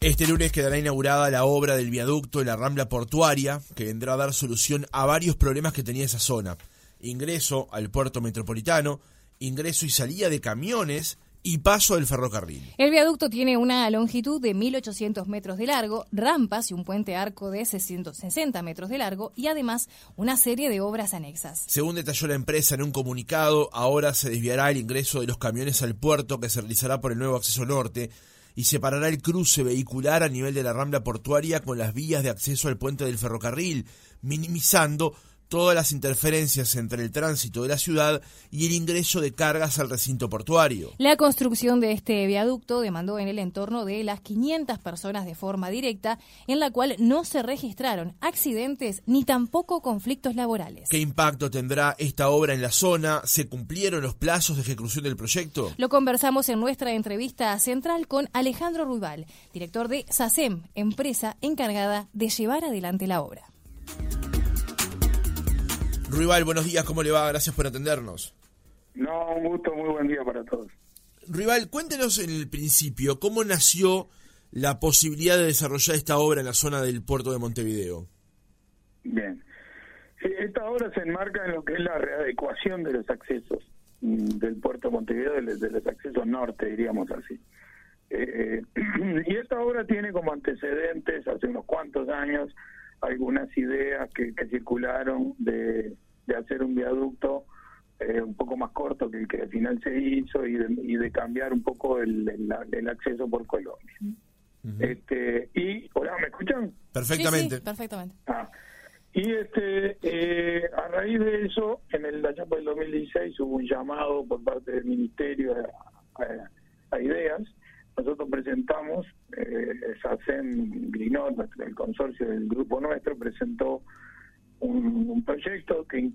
Este lunes quedará inaugurada la obra del viaducto en la Rambla Portuaria, que vendrá a dar solución a varios problemas que tenía esa zona. Ingreso al puerto metropolitano, ingreso y salida de camiones y paso del ferrocarril. El viaducto tiene una longitud de 1.800 metros de largo, rampas y un puente arco de 660 metros de largo y además una serie de obras anexas. Según detalló la empresa en un comunicado, ahora se desviará el ingreso de los camiones al puerto que se realizará por el nuevo acceso norte y separará el cruce vehicular a nivel de la rambla portuaria con las vías de acceso al puente del ferrocarril, minimizando todas las interferencias entre el tránsito de la ciudad y el ingreso de cargas al recinto portuario. La construcción de este viaducto demandó en el entorno de las 500 personas de forma directa, en la cual no se registraron accidentes ni tampoco conflictos laborales. ¿Qué impacto tendrá esta obra en la zona? ¿Se cumplieron los plazos de ejecución del proyecto? Lo conversamos en nuestra entrevista central con Alejandro Ruibal, director de SACEM, empresa encargada de llevar adelante la obra. Rival, buenos días, ¿cómo le va? Gracias por atendernos. No, un gusto, muy buen día para todos. Rival, cuéntenos en el principio, ¿cómo nació la posibilidad de desarrollar esta obra en la zona del puerto de Montevideo? Bien. esta obra se enmarca en lo que es la readecuación de los accesos mm, del puerto de Montevideo, de los, accesos norte, diríamos así. Eh, eh, y esta obra tiene como antecedentes, hace unos cuantos años, algunas ideas que, circularon de, hacer un viaducto eh, un poco más corto que el que al final se hizo y de, cambiar un poco el, acceso por Colombia. este Y, hola, ¿me escuchan? Perfectamente. perfectamente. Ah, y este eh, a raíz de eso, en el año del 2016 hubo un llamado por parte del Ministerio a ideas nosotros presentamos, eh, SACEM Grinot, el consorcio del grupo nuestro, presentó un, proyecto que,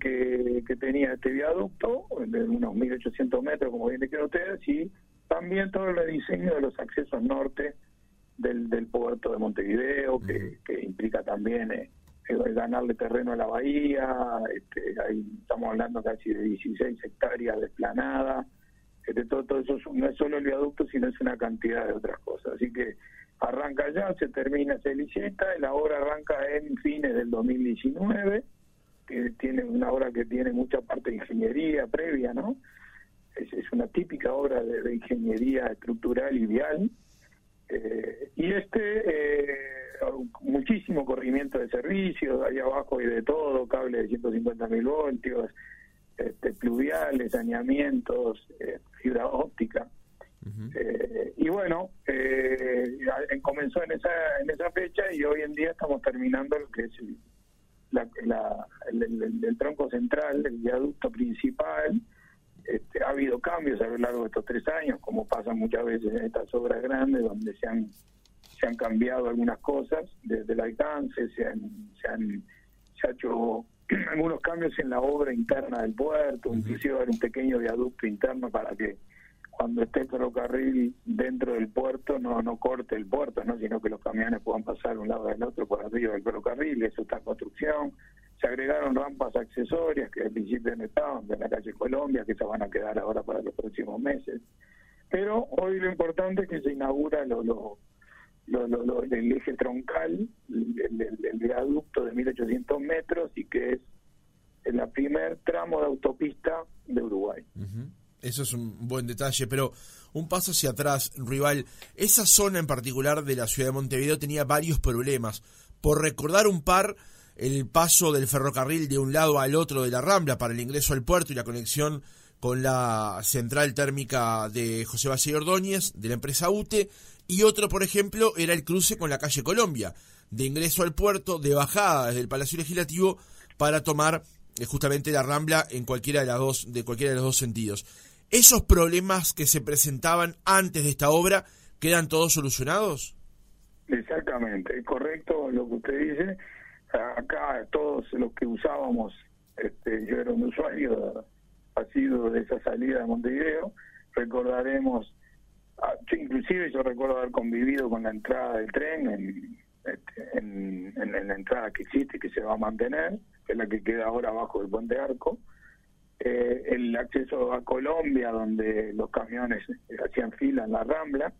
que, tenía este viaducto de unos 1.800 metros, como bien dijeron ustedes, y también todo el rediseño de los accesos norte del, del puerto de Montevideo, que, implica también eh, ganarle terreno a la bahía, este, ahí estamos hablando casi de 16 hectáreas de esplanada, de todo, todo eso no es solo el viaducto, sino es una cantidad de otras cosas. Así que arranca ya, se termina, se licita, la obra arranca en fines del 2019, que tiene una obra que tiene mucha parte de ingeniería previa, ¿no? Es, una típica obra de, ingeniería estructural y vial. Eh, y este, eh, muchísimo corrimiento de servicios, ahí abajo hay de todo, cable de 150 mil voltios, este, pluviales, saneamientos, eh, fibra óptica. Eh, y bueno, eh, comenzó en esa, en esa fecha y hoy en día estamos terminando lo que es el, el, tronco central, el viaducto principal. Este, ha habido cambios a lo largo de estos tres años, como pasa muchas veces en estas obras grandes, donde se han, se han cambiado algunas cosas desde el alcance, se han, se han se ha hecho algunos cambios en la obra interna del puerto, inclusive un pequeño viaducto interno para que cuando esté el ferrocarril dentro del puerto no no corte el puerto, no sino que los camiones puedan pasar un lado del otro por arriba del ferrocarril, eso está en construcción. Se agregaron rampas accesorias que al principio no estaban, de la calle Colombia, que se van a quedar ahora para los próximos meses. Pero hoy lo importante es que se inaugura lo, lo lo, el eje troncal, el, viaducto de 1800 metros y que es el primer tramo de autopista de Uruguay. Eso es un buen detalle, pero un paso hacia atrás, rival. Esa zona en particular de la ciudad de Montevideo tenía varios problemas. Por recordar un par, el paso del ferrocarril de un lado al otro de la Rambla para el ingreso al puerto y la conexión con la central térmica de José Valle Ordóñez, de la empresa UTE, y otro, por ejemplo, era el cruce con la calle Colombia, de ingreso al puerto, de bajada desde el Palacio Legislativo para tomar eh, justamente la Rambla en cualquiera de las dos de cualquiera de los dos sentidos. Esos problemas que se presentaban antes de esta obra quedan todos solucionados. Exactamente, correcto lo que usted dice. Acá todos los que usábamos, este, yo era un usuario ha sido de esa salida de Montevideo, recordaremos Ah, inclusive yo recuerdo haber convivido con la entrada del tren en, este, en, la entrada que existe que se va a mantener, que es la que queda ahora abajo del puente Arco. Eh, el acceso a Colombia, donde los camiones hacían fila en la Rambla,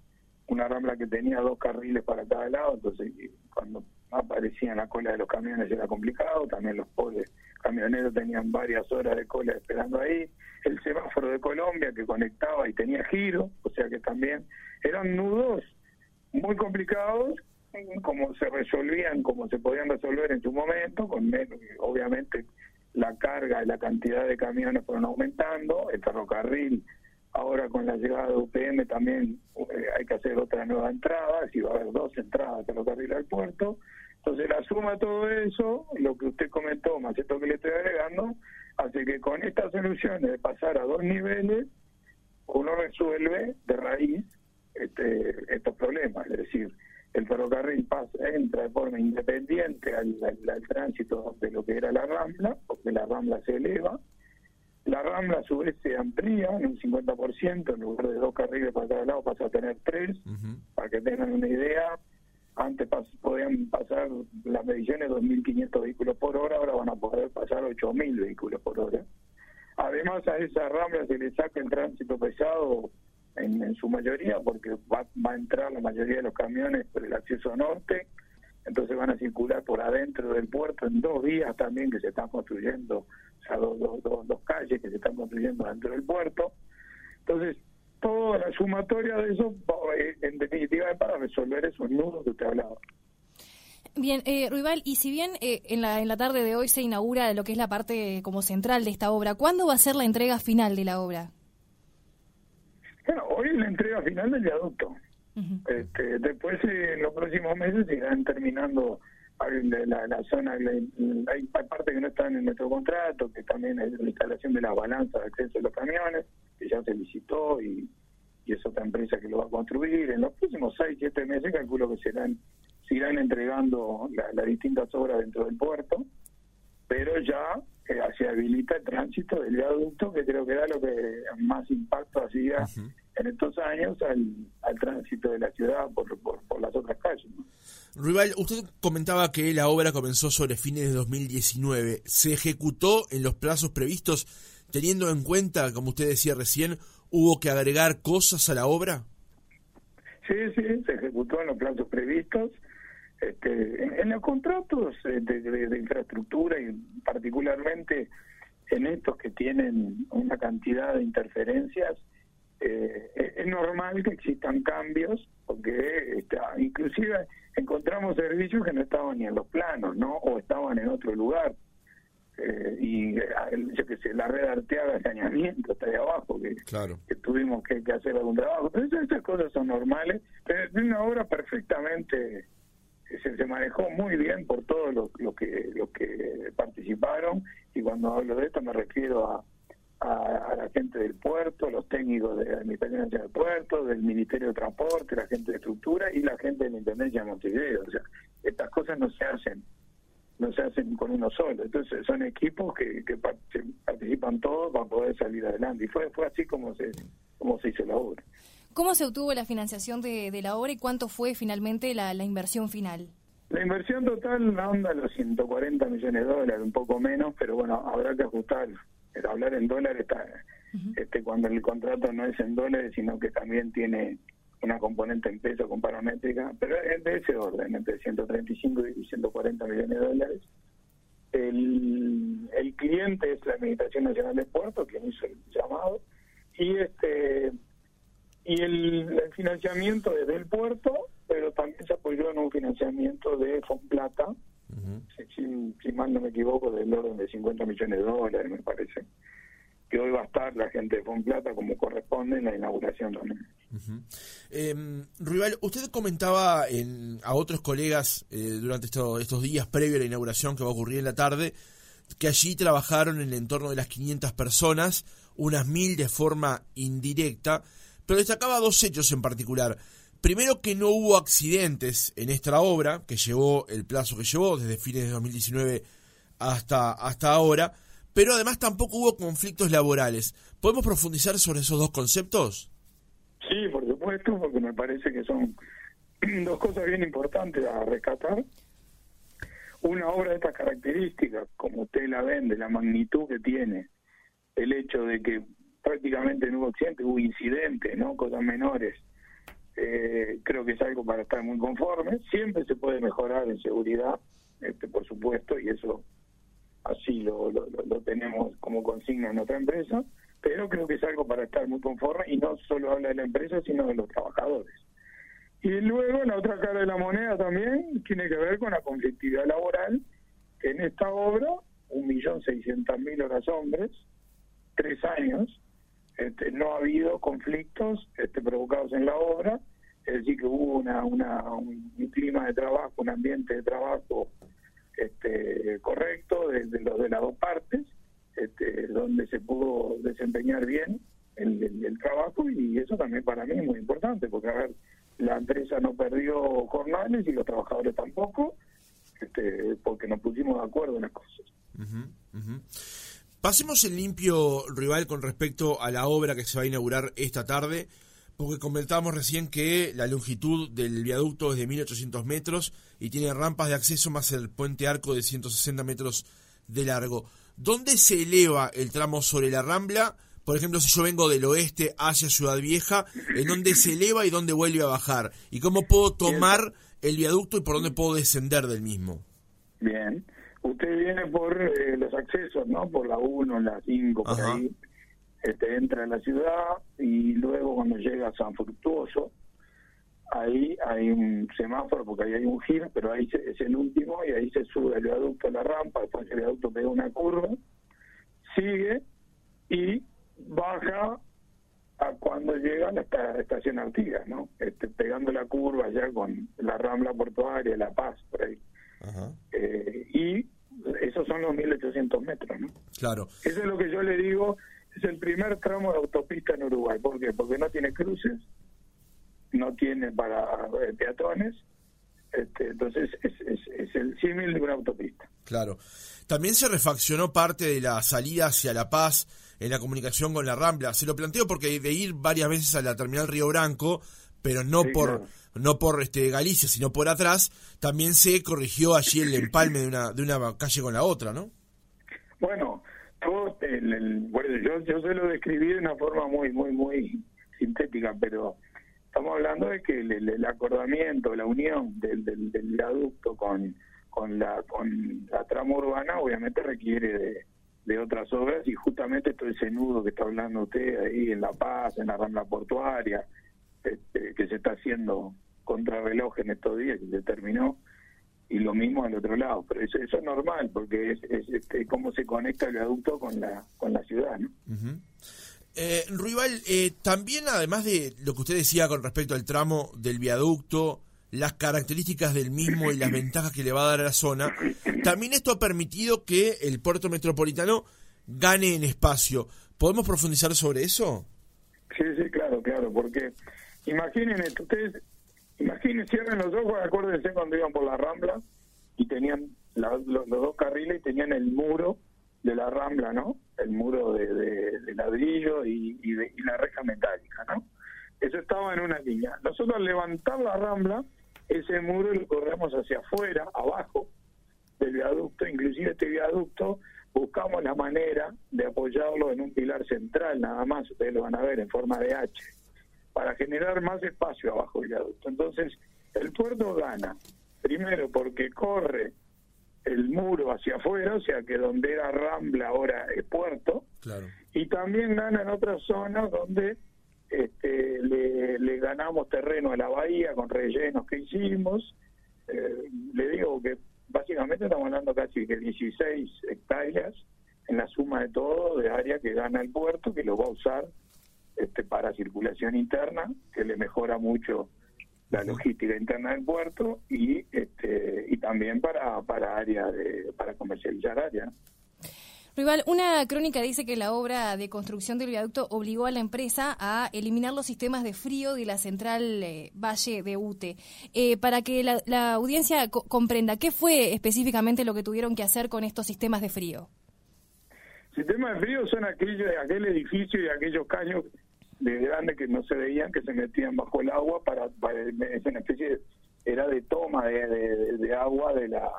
una rambla que tenía dos carriles para cada lado, entonces cuando aparecían la cola de los camiones era complicado, también los pobres camioneros tenían varias horas de cola esperando ahí, el semáforo de Colombia que conectaba y tenía giro, que también eran nudos muy complicados como se resolvían, como se podían resolver en su momento, con obviamente la carga y la cantidad de camiones fueron aumentando, el ferrocarril ahora con la llegada de UPM también eh, hay que hacer otra nueva entrada, si va a haber dos entradas de ferrocarril al puerto, entonces la suma de todo eso, lo que usted comentó, más esto que le estoy agregando, hace que con estas soluciones de pasar a dos niveles, uno resuelve de raíz este, estos problemas, es decir, el ferrocarril pasa, entra de forma independiente al, tránsito de lo que era la Rambla, porque la Rambla se eleva. La Rambla a su vez se amplía en un 50%, en lugar de dos carriles para cada lado pasa a tener tres, para que tengan una idea. Antes podían pasar las mediciones 2.500 vehículos por hora, ahora van a poder pasar 8.000 vehículos por hora. Además a esa Rambla se le saca el tránsito pesado en, su mayoría, porque va, a entrar la mayoría de los camiones por el acceso norte, entonces van a circular por adentro del puerto en dos vías también que se están construyendo, o sea, dos, dos, dos, calles que se están construyendo dentro del puerto. Entonces, toda la sumatoria de eso, eh, en definitiva, es para resolver esos nudos que usted hablaba. Bien, eh, Ruibal, y si bien eh, en, la, en la tarde de hoy se inaugura lo que es la parte como central de esta obra, ¿cuándo va a ser la entrega final de la obra? Bueno, hoy es la entrega final del viaducto. este, después, en los próximos meses, irán terminando la, la, zona. hay parte que no está en nuestro contrato, que también es la instalación de las balanzas de acceso de los camiones, que ya se licitó y, y es otra empresa que lo va a construir. En los próximos 6, 7 meses, calculo que serán se irán entregando las distintas obras dentro del puerto, pero ya eh, se habilita el tránsito del viaducto, que creo que da lo que más impacto hacía en estos años al, al, tránsito de la ciudad por, por, las otras calles. Rival, usted comentaba que la obra comenzó sobre fines de 2019. ¿Se ejecutó en los plazos previstos, teniendo en cuenta, como usted decía recién, hubo que agregar cosas a la obra? Sí, sí, se ejecutó en los plazos previstos. Este, en, los contratos eh, de, infraestructura y particularmente en estos que tienen una cantidad de interferencias, eh, es normal que existan cambios, porque está, inclusive encontramos servicios que no estaban ni en los planos, ¿no? O estaban en otro lugar. Eh, y yo que sé, la red arteada de saneamiento está ahí abajo, que, que tuvimos que, hacer algún trabajo. Entonces esas cosas son normales, pero es una obra perfectamente se, manejó muy bien por todos los lo que los que participaron y cuando hablo de esto me refiero a, a, la gente del puerto, los técnicos de la Administración del Puerto, del Ministerio de Transporte, la gente de estructura y la gente de la Intendencia de Montevideo. O sea, estas cosas no se hacen no se hacen con uno solo. Entonces son equipos que, que participan todos para poder salir adelante. Y fue fue así como se como se hizo la obra. ¿Cómo se obtuvo la financiación de, la obra y cuánto fue finalmente la, inversión final? La inversión total anda a los 140 millones de dólares, un poco menos, pero bueno, habrá que ajustar. Hablar en dólares está, este, cuando el contrato no es en dólares, sino que también tiene una componente en peso con paramétrica, pero es de ese orden, entre 135 y 140 millones de dólares. El, el cliente es la Administración Nacional de Puertos, quien hizo el llamado, y este y el, financiamiento desde el puerto, pero también se apoyó en un financiamiento de Fonplata, si, mal no me equivoco, del orden de 50 millones de dólares, me parece. Que hoy va a estar la gente de Fonplata como corresponde en la inauguración también. Em, Rival, usted comentaba en, a otros colegas eh, durante estos días previo a la inauguración que va a ocurrir en la tarde que allí trabajaron en el entorno de las 500 personas, unas mil de forma indirecta pero destacaba dos hechos en particular. Primero que no hubo accidentes en esta obra, que llevó el plazo que llevó, desde fines de 2019 hasta, hasta ahora, pero además tampoco hubo conflictos laborales. ¿Podemos profundizar sobre esos dos conceptos? Sí, por supuesto, porque me parece que son dos cosas bien importantes a rescatar. Una obra de estas características, como usted la ven, de la magnitud que tiene, el hecho de que prácticamente no hubo accidentes, hubo incidentes, ¿no? Cosas menores. eh, creo que es algo para estar muy conforme. Siempre se puede mejorar en seguridad, este, por supuesto, y eso así lo, lo, tenemos como consigna en otra empresa, pero creo que es algo para estar muy conforme y no solo habla de la empresa, sino de los trabajadores. Y luego la otra cara de la moneda también tiene que ver con la conflictividad laboral, en esta obra, un millón seiscientas mil horas hombres, tres años, este, no ha habido conflictos este, provocados en la obra, es decir, que hubo una, una, un, clima de trabajo, un ambiente de trabajo este, correcto de, de, de las dos partes, este, donde se pudo desempeñar bien el, el, trabajo. Y eso también para mí es muy importante, porque a ver, la empresa no perdió jornales y los trabajadores tampoco, este, porque nos pusimos de acuerdo en las cosas. Pasemos el limpio, rival, con respecto a la obra que se va a inaugurar esta tarde, porque comentábamos recién que la longitud del viaducto es de 1800 metros y tiene rampas de acceso más el puente arco de 160 metros de largo. ¿Dónde se eleva el tramo sobre la Rambla? Por ejemplo, si yo vengo del oeste hacia Ciudad Vieja, ¿en dónde se eleva y dónde vuelve a bajar? ¿Y cómo puedo tomar el viaducto y por dónde puedo descender del mismo? Bien. Usted viene por eh, los accesos, ¿no? Por la 1, la 5, por ahí. Este, entra a la ciudad y luego cuando llega a San Fructuoso, ahí hay un semáforo porque ahí hay un giro, pero ahí es el último y ahí se sube el viaducto a la rampa, después el viaducto pega una curva, sigue y baja a cuando llega a la estación Artigas, ¿no? Este, pegando la curva ya con la Rambla Portuaria, La Paz, por ahí. Eh, y esos son los 1800 metros, ¿no? Claro. Eso es lo que yo le digo, es el primer tramo de autopista en Uruguay. ¿Por qué? Porque no tiene cruces, no tiene para eh, peatones, este, entonces es, es, el símil de una autopista. Claro. También se refaccionó parte de la salida hacia La Paz en la comunicación con la Rambla. Se lo planteo porque de ir varias veces a la terminal Río Branco, pero no por no por este Galicia, sino por atrás, también se corrigió allí el empalme de una de una calle con la otra, ¿no? Bueno, todo el, yo, yo se lo describí de una forma muy muy muy sintética, pero estamos hablando de que el, acordamiento, la unión del, del, viaducto con, con, la, con la trama urbana obviamente requiere de, otras obras y justamente todo ese nudo que está hablando usted ahí en La Paz, en la Rambla Portuaria, este, que se está haciendo contrarreloj en estos días, que se terminó, y lo mismo al otro lado. Pero eso, eso es normal, porque es, es este, cómo se conecta el viaducto con la, con la ciudad. ¿no? Eh, Ruibal, eh, también además de lo que usted decía con respecto al tramo del viaducto, las características del mismo y las ventajas que le va a dar a la zona, también esto ha permitido que el puerto metropolitano gane en espacio. ¿Podemos profundizar sobre eso? Sí, sí, claro, claro, porque imaginen ustedes, imaginen, cierren los ojos, acuérdense cuando iban por la Rambla y tenían los, los dos carriles y tenían el muro de la Rambla, ¿no? El muro de, ladrillo y, y, de, y, la reja metálica, ¿no? Eso estaba en una línea. Nosotros al levantar la Rambla, ese muro lo corremos hacia afuera, abajo del viaducto, inclusive este viaducto buscamos la manera de apoyarlo en un pilar central, nada más, ustedes lo van a ver en forma de H, para generar más espacio abajo del viaducto. Entonces, el puerto gana, primero porque corre el muro hacia afuera, o sea que donde era Rambla ahora es puerto, y también gana en otras zonas donde este, le, ganamos terreno a la bahía con rellenos que hicimos. Eh, le digo que básicamente estamos hablando casi de 16 hectáreas en la suma de todo de área que gana el puerto, que lo va a usar este, para circulación interna, que le mejora mucho la logística interna del puerto y este y también para para área de para comercializar área Rival, una crónica dice que la obra de construcción del viaducto obligó a la empresa a eliminar los sistemas de frío de la central eh, Valle de Ute. Eh, para que la, audiencia comprenda, ¿qué fue específicamente lo que tuvieron que hacer con estos sistemas de frío? Sistemas de frío son aquellos, aquel edificio y aquellos caños de grandes que no se veían, que se metían bajo el agua para, para es una especie de, era de toma de, de, agua de la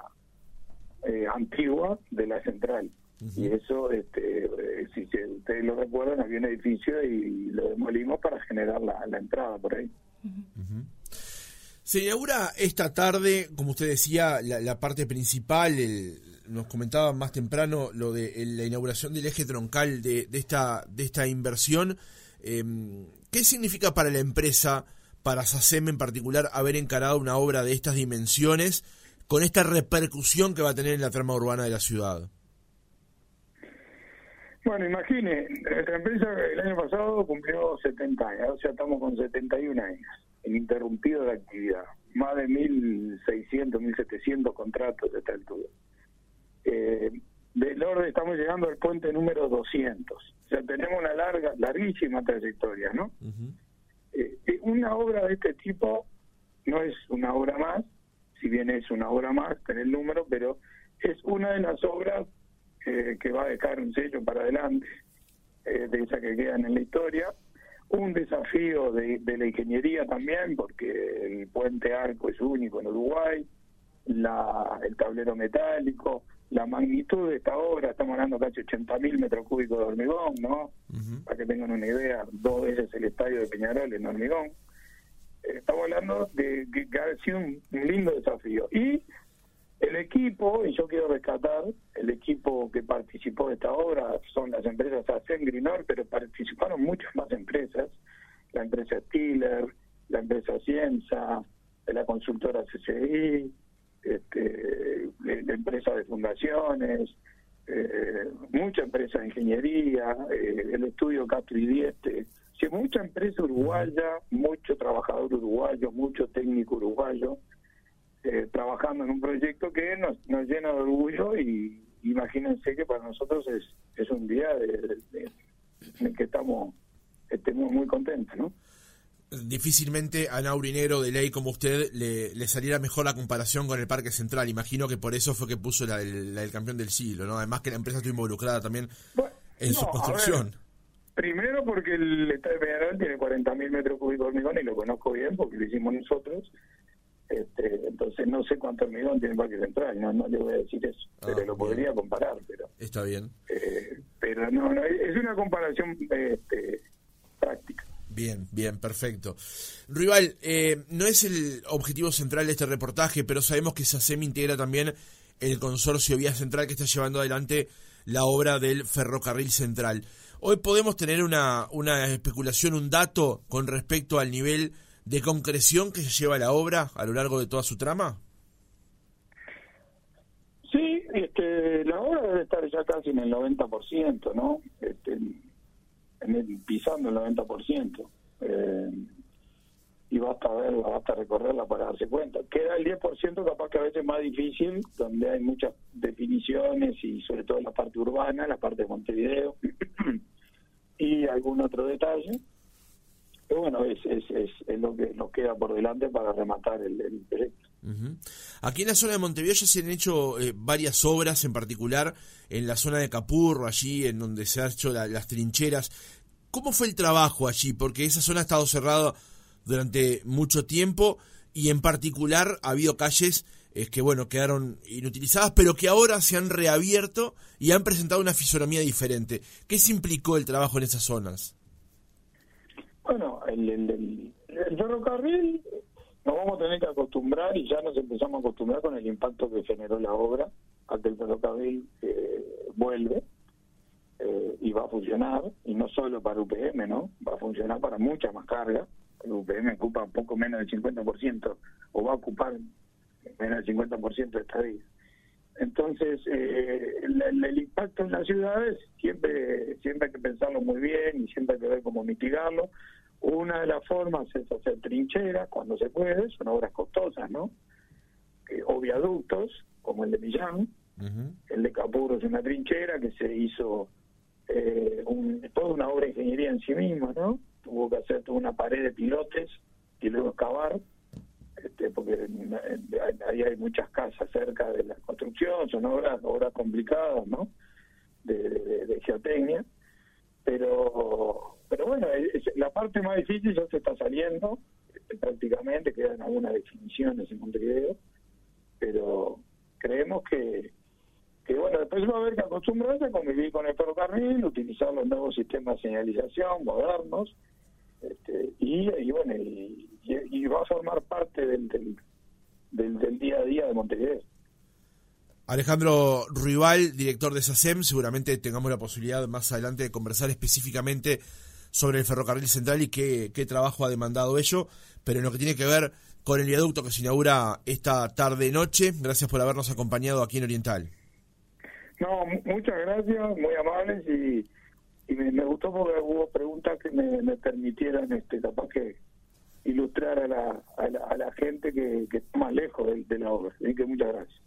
eh, antigua de la central. Y eso, este, eh, si ustedes lo recuerdan, había un edificio y lo demolimos para generar la, la entrada por ahí. Se inaugura esta tarde, como usted decía, la, parte principal, nos comentaba más temprano lo de la inauguración del eje troncal de, esta, de esta inversión. Em, ¿Qué significa para la empresa, para SACEM en particular, haber encarado una obra de estas dimensiones con esta repercusión que va a tener en la trama urbana de la ciudad? Bueno, imagine, nuestra empresa el año pasado cumplió 70 años, o sea, estamos con 71 años ininterrumpido de actividad. Más de 1.600, 1.700 contratos de esta altura. Eh, del orden estamos llegando al puente número 200. O sea, tenemos una larga, larguísima trayectoria, ¿no? Eh, eh, una obra de este tipo no es una obra más, si bien es una obra más, tener el número, pero es una de las obras eh, que va a dejar un sello para adelante, de esas que quedan en la historia, un desafío de, la ingeniería también, porque el puente arco es único en Uruguay, la, el tablero metálico, la magnitud de esta obra, estamos hablando casi 80 mil metros cúbicos de hormigón, ¿no? Para que tengan una idea, dos veces el estadio de Peñarol en hormigón. Eh, estamos hablando de que, ha sido un lindo desafío. Y el equipo, y yo quiero rescatar, el equipo que participó de esta obra son las empresas ASEN Grinor, pero participaron muchas más empresas, la empresa Stiller, la empresa Cienza, la consultora CCI, este, empresa de fundaciones, eh, mucha empresa de ingeniería, eh, el estudio Castro y Dieste, mucha empresa uruguaya, mucho trabajador uruguayo, mucho técnico uruguayo, eh, trabajando en un proyecto que nos, llena de orgullo y imagínense que para nosotros es, un día de, en el que estamos, estemos muy contentos, ¿no? Difícilmente a Naurinero de ley como usted le, le, saliera mejor la comparación con el Parque Central. Imagino que por eso fue que puso la, el campeón del siglo, ¿no? Además que la empresa estuvo involucrada también en su construcción. primero porque el Estadio Peñarol tiene 40.000 metros cúbicos de hormigón y lo conozco bien porque lo hicimos nosotros. Este, entonces no sé cuánto hormigón tiene el Parque Central, no, no le voy a decir eso, ah, pero lo podría comparar. pero Está bien. Eh, pero no, no, es una comparación este, práctica. Bien, bien, perfecto. Rival, eh, no es el objetivo central de este reportaje, pero sabemos que SACEM integra también el consorcio Vía Central que está llevando adelante la obra del ferrocarril central. Hoy podemos tener una, una especulación, un dato con respecto al nivel de concreción que se lleva la obra a lo largo de toda su trama? Sí, este, la obra debe estar ya casi en el 90%, ¿no? Este, el, pisando el 90%. Eh, y basta verla, basta recorrerla para darse cuenta. Queda el 10% capaz que a veces más difícil, donde hay muchas definiciones y sobre todo la parte urbana, la parte de Montevideo y algún otro detalle bueno, es, es, lo que nos queda por delante para rematar el, proyecto. Aquí en la zona de Montevideo ya se han hecho eh, varias obras, en particular en la zona de Capurro, allí en donde se han hecho las trincheras. ¿Cómo fue el trabajo allí? Porque esa zona ha estado cerrada durante mucho tiempo y en particular ha habido calles eh, que bueno quedaron inutilizadas, pero que ahora se han reabierto y han presentado una fisonomía diferente. ¿Qué se implicó el trabajo en esas zonas? Bueno, el, ferrocarril nos vamos a tener que acostumbrar y ya nos empezamos a acostumbrar con el impacto que generó la obra a que el ferrocarril eh, vuelve eh, y va a funcionar, y no solo para UPM, ¿no? Va a funcionar para mucha más carga. El UPM ocupa poco menos del 50%, o va a ocupar menos del 50% de esta vida. Entonces, eh, el, impacto en las ciudades siempre, siempre hay que pensarlo muy bien y siempre hay que ver cómo mitigarlo. Una de las formas es hacer trincheras cuando se puede, son obras costosas, ¿no? o viaductos, como el de Millán. El de Capuro es una trinchera que se hizo eh, toda una obra de ingeniería en sí misma, ¿no? Tuvo que hacer toda una pared de pilotes y luego excavar este, porque ahí hay muchas casas cerca de la construcción, son obras, obras complicadas, ¿no? De, geotecnia, pero pero bueno, la parte más difícil ya se está saliendo, este, prácticamente quedan algunas definiciones en Montevideo, pero creemos que que bueno, después va a haber que acostumbrarse a convivir con el ferrocarril, utilizar los nuevos sistemas de señalización modernos, este, y, y bueno, y, va a formar parte del, del, del, día a día de Montevideo. Alejandro Rival, director de SACEM, seguramente tengamos la posibilidad más adelante de conversar específicamente sobre el ferrocarril central y qué, qué trabajo ha demandado ello, pero en lo que tiene que ver con el viaducto que se inaugura esta tarde-noche, gracias por habernos acompañado aquí en Oriental. No, muchas gracias, muy amables y, me, gustó porque hubo preguntas que me, permitieran, este, capaz que ilustrar a la, a la, gente que, está más lejos de, de la obra. Así que muchas gracias.